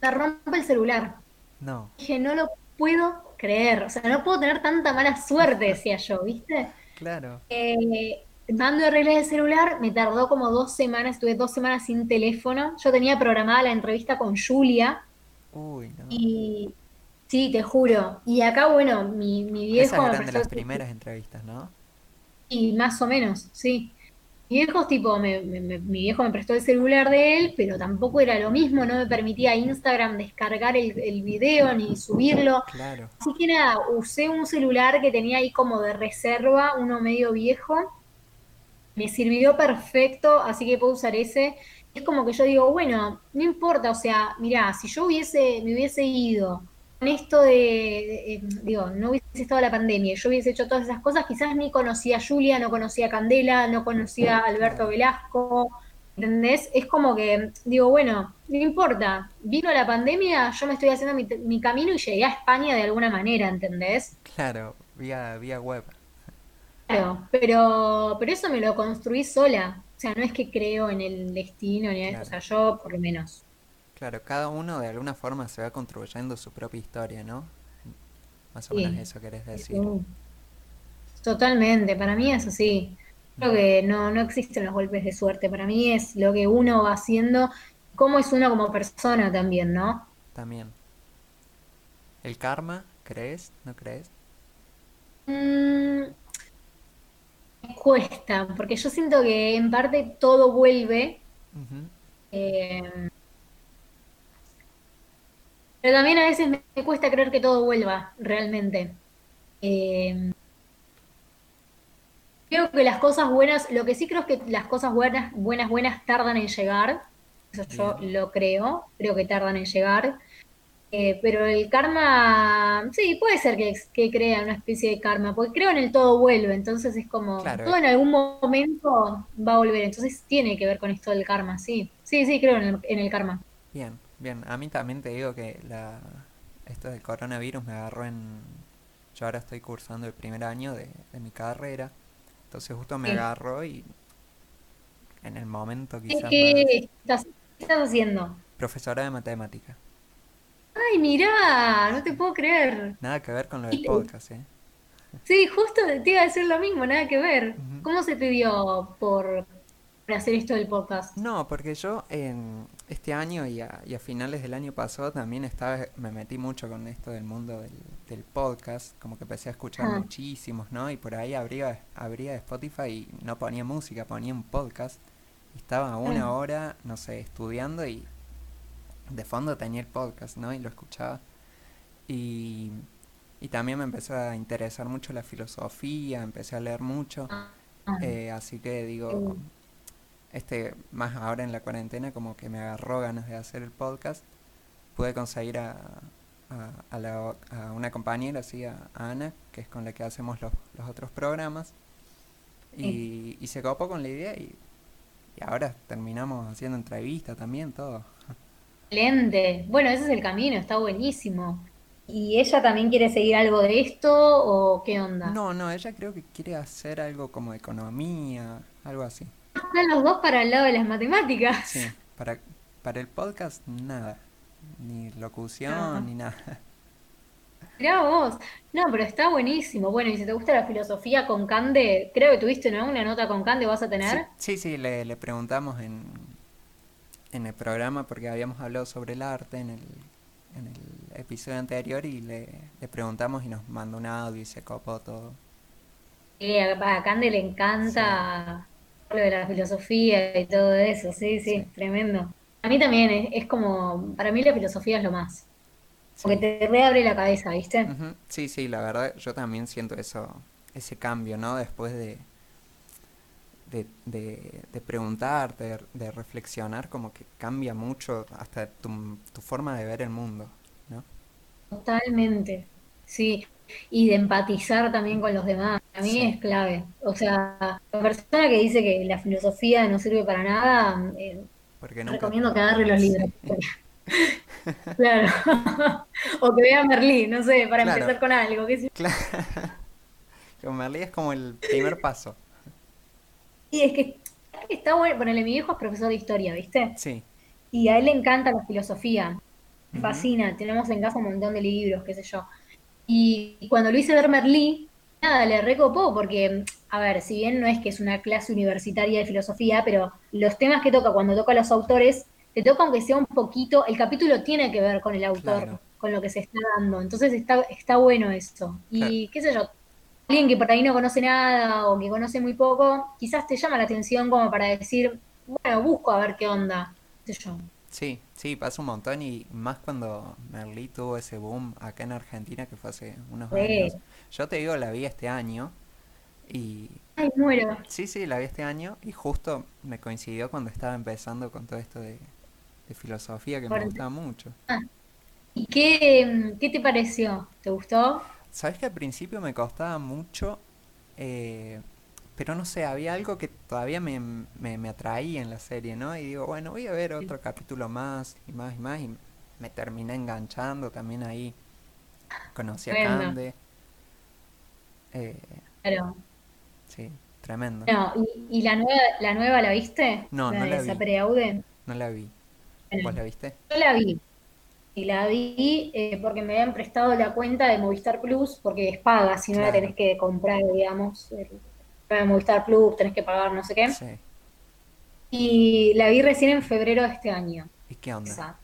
Me rompe el celular. No. Dije, no lo puedo creer. O sea, no puedo tener tanta mala suerte, decía yo, ¿viste? Claro. Eh, mando a arreglar el celular, me tardó como dos semanas, estuve dos semanas sin teléfono. Yo tenía programada la entrevista con Julia Uy, no. y sí, te juro. Y acá, bueno, mi, mi Esas viejo me eran de las primeras entrevistas, ¿no? Y más o menos, sí. Mi viejo, tipo, me- me- me- mi viejo me prestó el celular de él, pero tampoco era lo mismo, no me permitía Instagram descargar el, el video ni subirlo. Claro. Así que nada, usé un celular que tenía ahí como de reserva, uno medio viejo. Me sirvió perfecto, así que puedo usar ese. Es como que yo digo, bueno, no importa, o sea, mirá, si yo hubiese, me hubiese ido con esto de, eh, digo, no hubiese estado la pandemia, yo hubiese hecho todas esas cosas, quizás ni conocía a Julia, no conocía a Candela, no conocía a Alberto. Velasco, ¿entendés? Es como que, digo, bueno, no importa, vino la pandemia, yo me estoy haciendo mi, mi camino y llegué a España de alguna manera, ¿entendés? Claro. Vía, vía web. Claro, pero, pero eso me lo construí sola. O sea, no es que creo en el destino, ni o Claro. sea, yo por lo menos. Claro, cada uno de alguna forma se va construyendo su propia historia, ¿no? Más o menos eso querés decir. sí. Totalmente, para mí es así. Creo que no, no existen los golpes de suerte. Para mí es lo que uno va haciendo, cómo es uno como persona también, ¿no? También. ¿El karma? ¿Crees? ¿No crees? Mm, cuesta, porque yo siento que en parte todo vuelve. Eh, Pero también a veces me, cuesta creer que todo vuelva, realmente. Eh, creo que las cosas buenas, lo que sí creo es que las cosas buenas, buenas, buenas tardan en llegar. Eso yo lo creo, creo que tardan en llegar. Eh, pero el karma, sí, puede ser que, que crea una especie de karma, porque creo en el todo vuelve, entonces es como, Claro, todo en algún momento va a volver, entonces tiene que ver con esto del karma, sí. Sí, sí, creo en el, en el karma. bien. Bien, a mí también te digo que la esto del coronavirus me agarró en... Yo ahora estoy cursando el primer año de, de mi carrera, entonces justo me Sí. agarró y en el momento ¿Qué, quizás más... qué estás, qué estás haciendo? Profesora de matemática. Ay, mirá, no te puedo creer. Nada que ver con lo del podcast, ¿eh? Sí, justo te iba a decir lo mismo, nada que ver. ¿Cómo se te dio por, por hacer esto del podcast? No, porque yo en este año y a, y a finales del año pasado también estaba, me metí mucho con esto del mundo del, del podcast, como que empecé a escuchar Ah, muchísimos, ¿no? Y por ahí abría, abría Spotify y no ponía música, ponía un podcast. Y estaba una ah, hora, no sé, estudiando y de fondo tenía el podcast, ¿no? Y lo escuchaba. Y, y también me empezó a interesar mucho la filosofía, empecé a leer mucho. ah, ah, eh, así que digo, este, más ahora en la cuarentena, como que me agarró ganas de hacer el podcast. Pude conseguir a, a, a la- a una compañera, así, a, Ana, que es con la que hacemos los, los otros programas. Y, y se copó con la idea y, y ahora terminamos haciendo entrevista también, todo. Excelente. Bueno, ese es el camino, está buenísimo. ¿Y ella también quiere seguir algo de esto o qué onda? No, no, ella creo que quiere hacer algo como de economía, algo así. Están los dos para el lado de las matemáticas. Sí, para, para el podcast nada, ni locución, Ah, ni nada. mirá vos. No, pero está buenísimo. Bueno, y si te gusta la filosofía con Cande, creo que tuviste, ¿no? Una nota con Cande, ¿vas a Sí, tener? sí, sí, le, le preguntamos en, en el programa porque habíamos hablado sobre el arte en el, en el episodio anterior y le, le preguntamos y nos mandó un audio y se copó todo. Sí, a, Cande le Sí, encanta lo de la filosofía y todo eso. Sí, sí, sí, tremendo. A mí también es, es como, para mí la filosofía es lo más. Porque sí. te reabre la cabeza, ¿viste? Sí, sí, la verdad yo también siento eso, ese cambio, ¿no? Después de, de, de, de preguntarte, de, de reflexionar, como que cambia mucho hasta tu, tu forma de ver el mundo, ¿no? Totalmente. Sí. Y de empatizar también con los demás. A mí Sí, es clave. O sea, la persona que dice que la filosofía no sirve para nada, eh, nunca... recomiendo que agarre los libros. Sí, Claro. O que vea Merlí, no sé, para claro, empezar con algo. qué sé claro. Merlí es como el primer paso. Y es que está bueno. Ponele, mi viejo es profesor de historia, ¿viste? Sí. Y a él le encanta la filosofía. Fascina. Tenemos en casa un montón de libros, qué sé yo. Y cuando lo hice ver Merlí, nada, le recopó porque, a ver, si bien no es que es una clase universitaria de filosofía, pero los temas que toca cuando toca a los autores, te toca aunque sea un poquito, el capítulo tiene que ver con el autor, Claro, con lo que se está dando. Entonces está, está bueno eso. claro. Y qué sé yo, alguien que por ahí no conoce nada o que conoce muy poco, quizás te llama la atención como para decir, bueno, busco a ver qué onda, yo. Sí, sí, pasa un montón y más cuando Merlí tuvo ese boom acá en Argentina que fue hace unos años. Yo te digo, la vi este año y Ay, muero. sí, sí, la vi este año y justo me coincidió cuando estaba empezando con todo esto de, de filosofía que me gustaba mucho. Ah, ¿Y qué, qué te pareció? ¿Te gustó? Sabes que al principio me costaba mucho, eh, pero no sé, había algo que todavía me, me, me atraía en la serie, ¿no? Y digo, bueno, voy a ver otro capítulo más y más y más y me terminé enganchando también ahí. Conocí a Tremendo. Cande, eh, Claro. sí, tremendo. No, ¿y, y la nueva, la nueva la viste? No, La no de la vi, Sapere Aude. no la vi. Bueno, ¿Vos la viste? yo la vi. Y la vi eh, porque me habían prestado la cuenta de Movistar Plus, porque es paga, si no la tenés que comprar, digamos, el, de Movistar Plus, tenés que pagar no sé qué. sí. Y la vi recién en febrero de este año. ¿Y qué onda? Esa.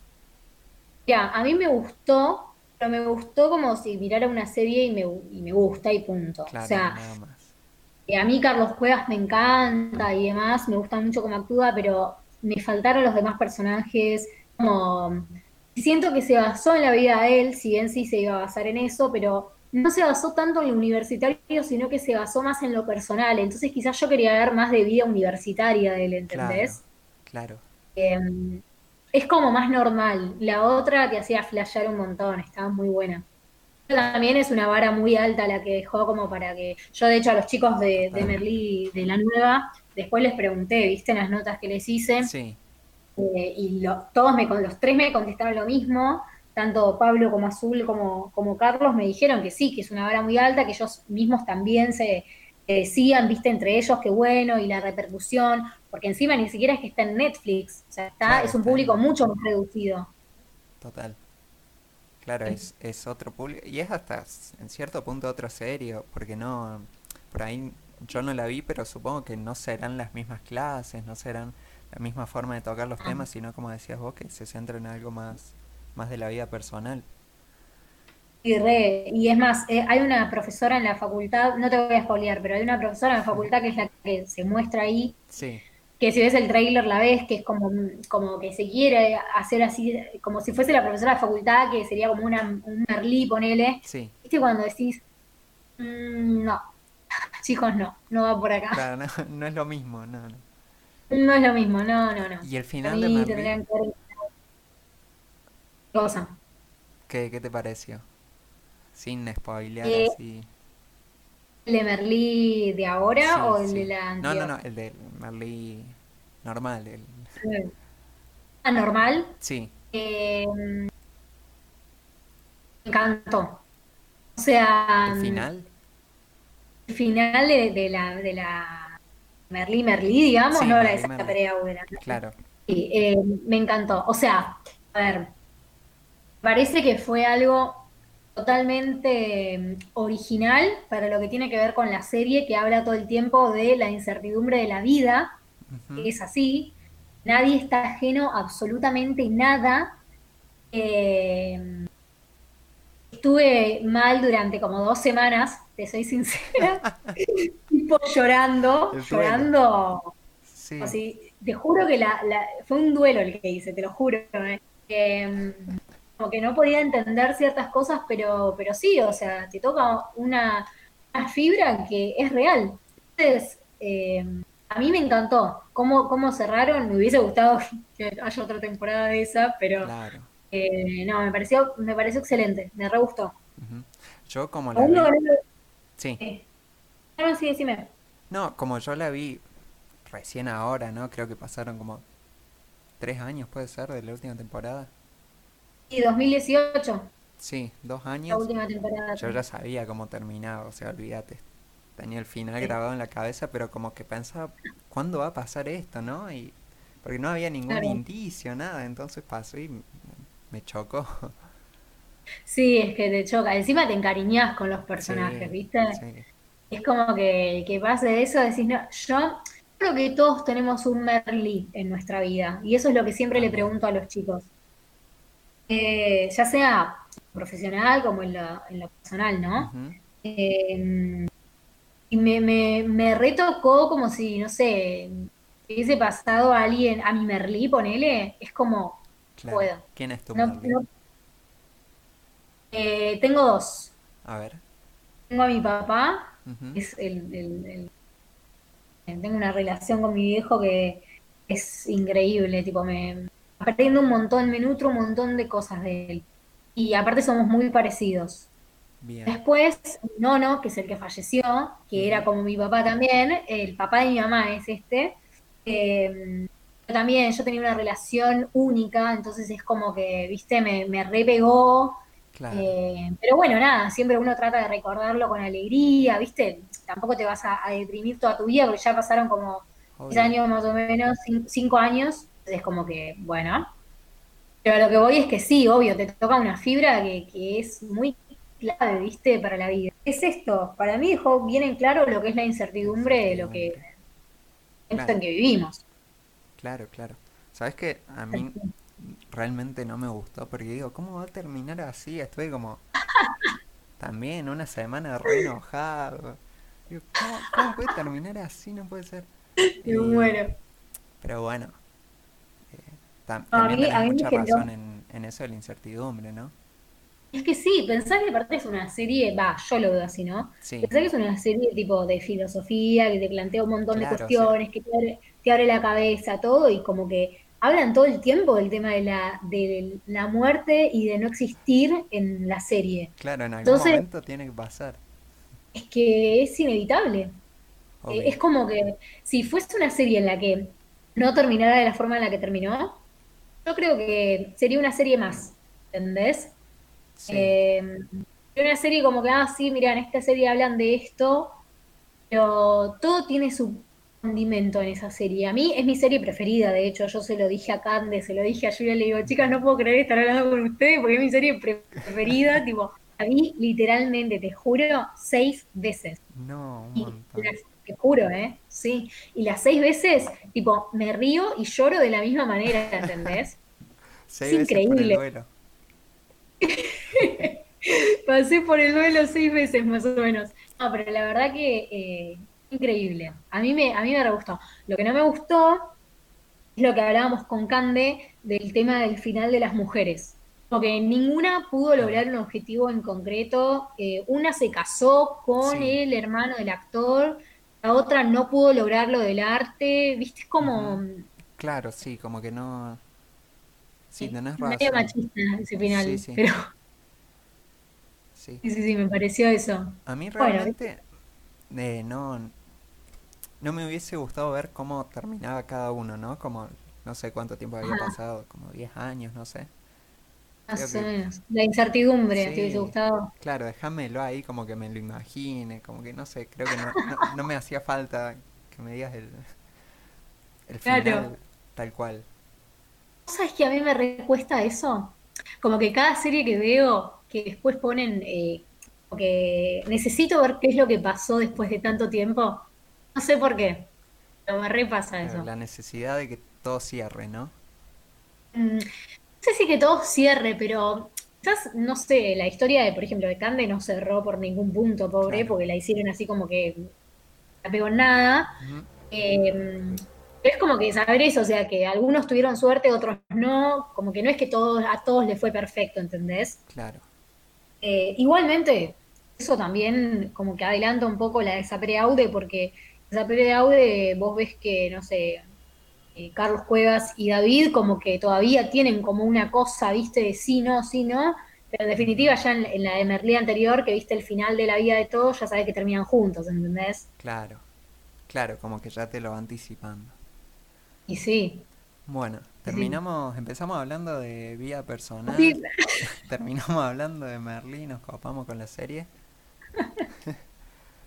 Ya, a mí me gustó, pero me gustó como si mirara una serie y me, y me gusta y punto. O Claro, sea, nada más. a mí Carlos Cuevas me encanta y demás, me gusta mucho cómo actúa, pero me faltaron los demás personajes, como siento que se basó en la vida de él, si bien sí se iba a basar en eso, pero no se basó tanto en lo universitario, sino que se basó más en lo personal. Entonces quizás yo quería ver más de vida universitaria de él, ¿entendés? claro. Eh, es como más normal. La otra te hacía flashear un montón, estaba muy buena. También es una vara muy alta la que dejó como para que... Yo de hecho a los chicos de, de. Merlí de la nueva, después les pregunté, ¿viste las notas que les hice? Sí, eh, y todos me, los tres me contestaron lo mismo, tanto Pablo como Azul como, como Carlos me dijeron que sí, que es una vara muy alta, que ellos mismos también se decían, viste, entre ellos que bueno, y la repercusión, porque encima ni siquiera es que está en Netflix, o sea, está, es un público mucho más reducido. Total. Claro, es, es otro público, y es hasta en cierto punto otro serio, porque no, por ahí yo no la vi, pero supongo que no serán las mismas clases, no serán la misma forma de tocar los temas, sino como decías vos, que se centra en algo más, más de la vida personal. Y, y es más, eh, hay una profesora en la facultad, no te voy a espolear, pero hay una profesora en la facultad que es la que se muestra ahí, sí. que si ves el trailer la ves, que es como, como que se quiere hacer así, como si fuese la profesora de facultad, que sería como una, un Merlí, ponele. Sí. ¿Viste cuando decís, mm, no, chicos, no, no va por acá? Claro, no, es lo mismo, no, no. No es lo mismo, no, no, no. ¿Y el final de Merlí? Cosa. ¿Qué, ¿Qué te pareció? Sin spoilear eh, así. ¿El de Merlí de ahora o el de la anterior? No, no, no, el de Merlí normal. El... ¿Ah, normal? Sí. Eh, me encantó. O sea... ¿El final? El final de, la, de la Merlí Merlí, digamos, no la de esa Perea Claro. Sí, eh, me encantó. O sea, a ver, parece que fue algo totalmente mm, original para lo que tiene que ver con la serie que habla todo el tiempo de la incertidumbre de la vida, que es así, nadie está ajeno a absolutamente nada. Eh, estuve mal durante como dos semanas, te soy sincera, tipo llorando, llorando. Así, te juro que la, fue un duelo el que hice, te lo juro. Eh. Em, como que no podía entender ciertas cosas, pero, pero sí, o sea, te toca una, fibra que es real. Entonces, eh, a mí me encantó cómo, cómo cerraron, me hubiese gustado que haya otra temporada de esa, pero eh, no, me pareció, me pareció excelente, me re gustó. Yo como la vi... Sí. Eh, no, sí, decime. No, como yo la vi recién ahora, ¿no? Creo que pasaron como tres años, puede ser, de la última temporada. Y 2018. Sí, dos años. La última temporada. Yo ya sabía cómo terminaba, o sea, olvídate. Tenía el final grabado en la cabeza, pero como que pensaba, ¿cuándo va a pasar esto, no? Y porque no había ningún indicio, nada, entonces pasó y me chocó. Sí, es que te choca. Encima te encariñas con los personajes, ¿viste? Es como que, que pase eso, decís, no, yo creo que todos tenemos un Merly en nuestra vida. Y eso es lo que siempre le pregunto a los chicos. Eh, ya sea profesional como en lo, en personal, ¿no? Eh, y me, me, me, retocó como si, no sé, hubiese pasado a alguien, a mi Merlí, ponele, es como, puedo. ¿Quién es tu eh, tengo dos. A ver. Tengo a mi papá, es el, tengo una relación con mi viejo que es increíble, tipo, me, aprendiendo un montón, me nutro un montón de cosas de él. Y aparte somos muy parecidos. Después, Nono, que es el que falleció, que era como mi papá también, el papá de mi mamá es este. Eh, también yo tenía una relación única, entonces es como que, viste, me, me repegó. Eh, pero bueno, nada, siempre uno trata de recordarlo con alegría, viste, tampoco te vas a, deprimir toda tu vida, porque ya pasaron como 10 años más o menos, 5 años, es como que, bueno. Pero lo que voy es que sí, obvio, te toca una fibra que, es muy clave, ¿viste? Para la vida. Es esto, para mí dejó bien en claro lo que es la incertidumbre de lo que, en que vivimos. Claro, claro. ¿Sabes que A mí realmente no me gustó porque digo, ¿cómo va a terminar así? Estoy como también una semana re enojado. Digo, ¿cómo, puede terminar así? No puede ser. Y, bueno. Pero bueno, también a mucha razón en, eso de la incertidumbre, ¿no? Es que sí, pensar que aparte es una serie, va, yo lo veo así, ¿no? Sí. Pensar que es una serie tipo de filosofía, que te plantea un montón de cuestiones, que te abre, la cabeza, todo, y como que hablan todo el tiempo del tema de la, de la muerte y de no existir en la serie. Claro, en algún momento tiene que pasar. Es que es inevitable. Es como que si fuese una serie en la que no terminara de la forma en la que terminó, yo creo que sería una serie más, ¿entendés? Sí, Eh, una serie como que, ah, sí, mira, en esta serie hablan de esto, pero todo tiene su condimento en esa serie. A mí es mi serie preferida, de hecho, yo se lo dije a Cande, se lo dije a Julia, le digo, chicas, no puedo creer estar hablando con ustedes porque es mi serie pre- preferida, tipo, la vi literalmente, te juro, seis veces. no, un Y montón. las- te juro, ¿eh? Sí. Y las seis veces, tipo, me río y lloro de la misma manera, ¿entendés? Seis es veces por el increíble. duelo. Pasé por el duelo seis veces más o menos. No, pero la verdad que eh, increíble. A mí me, a mí me re gustó. Lo que no me gustó es lo que hablábamos con Cande del tema del final de las mujeres. Porque ninguna pudo lograr un objetivo en concreto. Eh, una se casó con Sí. el hermano del actor, la otra no pudo lograr lo del arte. ¿Viste? Es como Ujú. Claro, sí, como que no. Sí, eh, tenés medio razón. machista ese final. Sí, sí, Pero sí. sí, sí, sí, me pareció eso. A mí Bueno, realmente eh, no, no me hubiese gustado ver cómo terminaba cada uno, ¿no? Como no sé cuánto tiempo había ajá, pasado, como 10 años, no sé. Más o menos. La incertidumbre, ¿te hubiese gustado? claro, déjamelo ahí como que me lo imagine, como que no sé, creo que no, no, no me hacía falta que me digas el, el Claro. final tal cual. ¿Sabes que a mí me recuesta eso? Como que cada serie que veo, que después ponen, eh, como que necesito ver qué es lo que pasó después de tanto tiempo. No sé por qué, pero me repasa eso. la necesidad de que todo cierre, ¿no? Mm, no sé si que todo cierre, pero quizás, no sé, la historia de, por ejemplo, de Cande no cerró por ningún punto, pobre, Claro. porque la hicieron así como que la pegó en nada. Ujú, Eh, es como que saber eso, o sea, que algunos tuvieron suerte, otros no, como que no es que todos, a todos les fue perfecto, ¿entendés? Claro, Eh, igualmente, eso también como que adelanta un poco la de Sapere Aude, porque Sapere Aude vos ves que, no sé, eh, Carlos Cuevas y David como que todavía tienen como una cosa, viste, de sí, no, sí, no, pero en definitiva ya en, en la de Merlí anterior, que viste el final de la vida de todos, ya sabes que terminan juntos, ¿entendés? claro, claro, como que ya te lo va anticipando. Y sí, Bueno, sí, sí. terminamos, empezamos hablando de vida Sí, personal, terminamos hablando de Merlí, nos copamos con la serie.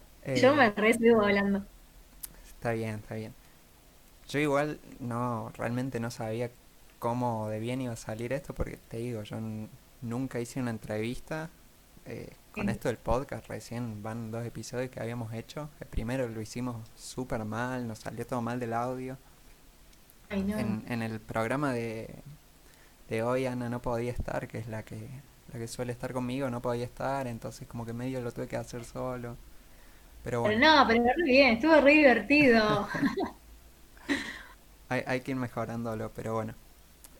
Yo me Eh, re sigo hablando. Está bien, está bien. Yo igual no, realmente no sabía cómo de bien iba a salir esto, porque te digo, yo nunca hice una entrevista. eh, con Sí. esto del podcast, recién van dos episodios que habíamos hecho. El primero lo hicimos súper mal, nos salió todo mal del audio. En, en el programa de, de hoy Ana no podía estar, que es la que, la que suele estar conmigo, no podía estar, entonces como que medio lo tuve que hacer solo. Pero Pero bueno, no, pero re bien, estuvo re divertido. hay, hay que ir mejorándolo, pero bueno.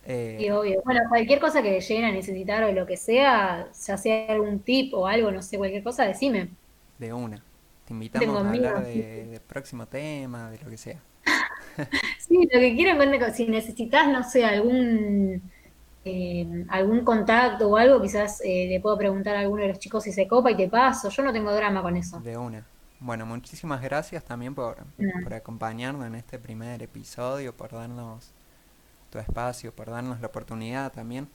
Eh, Sí, obvio. Bueno, cualquier cosa que lleguen a necesitar o lo que sea, ya sea algún tip o algo, no sé, cualquier cosa, decime. de una. Te Tengo invitamos a hablar de, del próximo tema, de lo que sea. Sí, lo que quieran, si necesitas, no sé, algún eh, algún contacto o algo, quizás eh, le puedo preguntar a alguno de los chicos si se copa y te paso. Yo no tengo drama con eso. De una. Bueno, muchísimas gracias también por, No. por acompañarnos en este primer episodio, por darnos tu espacio, por darnos la oportunidad también.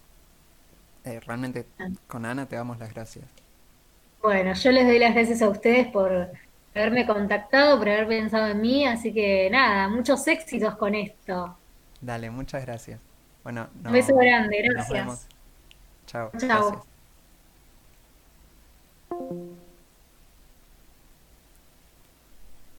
Eh, realmente con Ana te damos las gracias. Bueno, yo les doy las gracias a ustedes por haberme contactado, por haber pensado en mí, así que nada, muchos éxitos con esto. Dale, muchas gracias. Bueno, Un beso no, grande, nos vemos. gracias. Chao, Chao. gracias.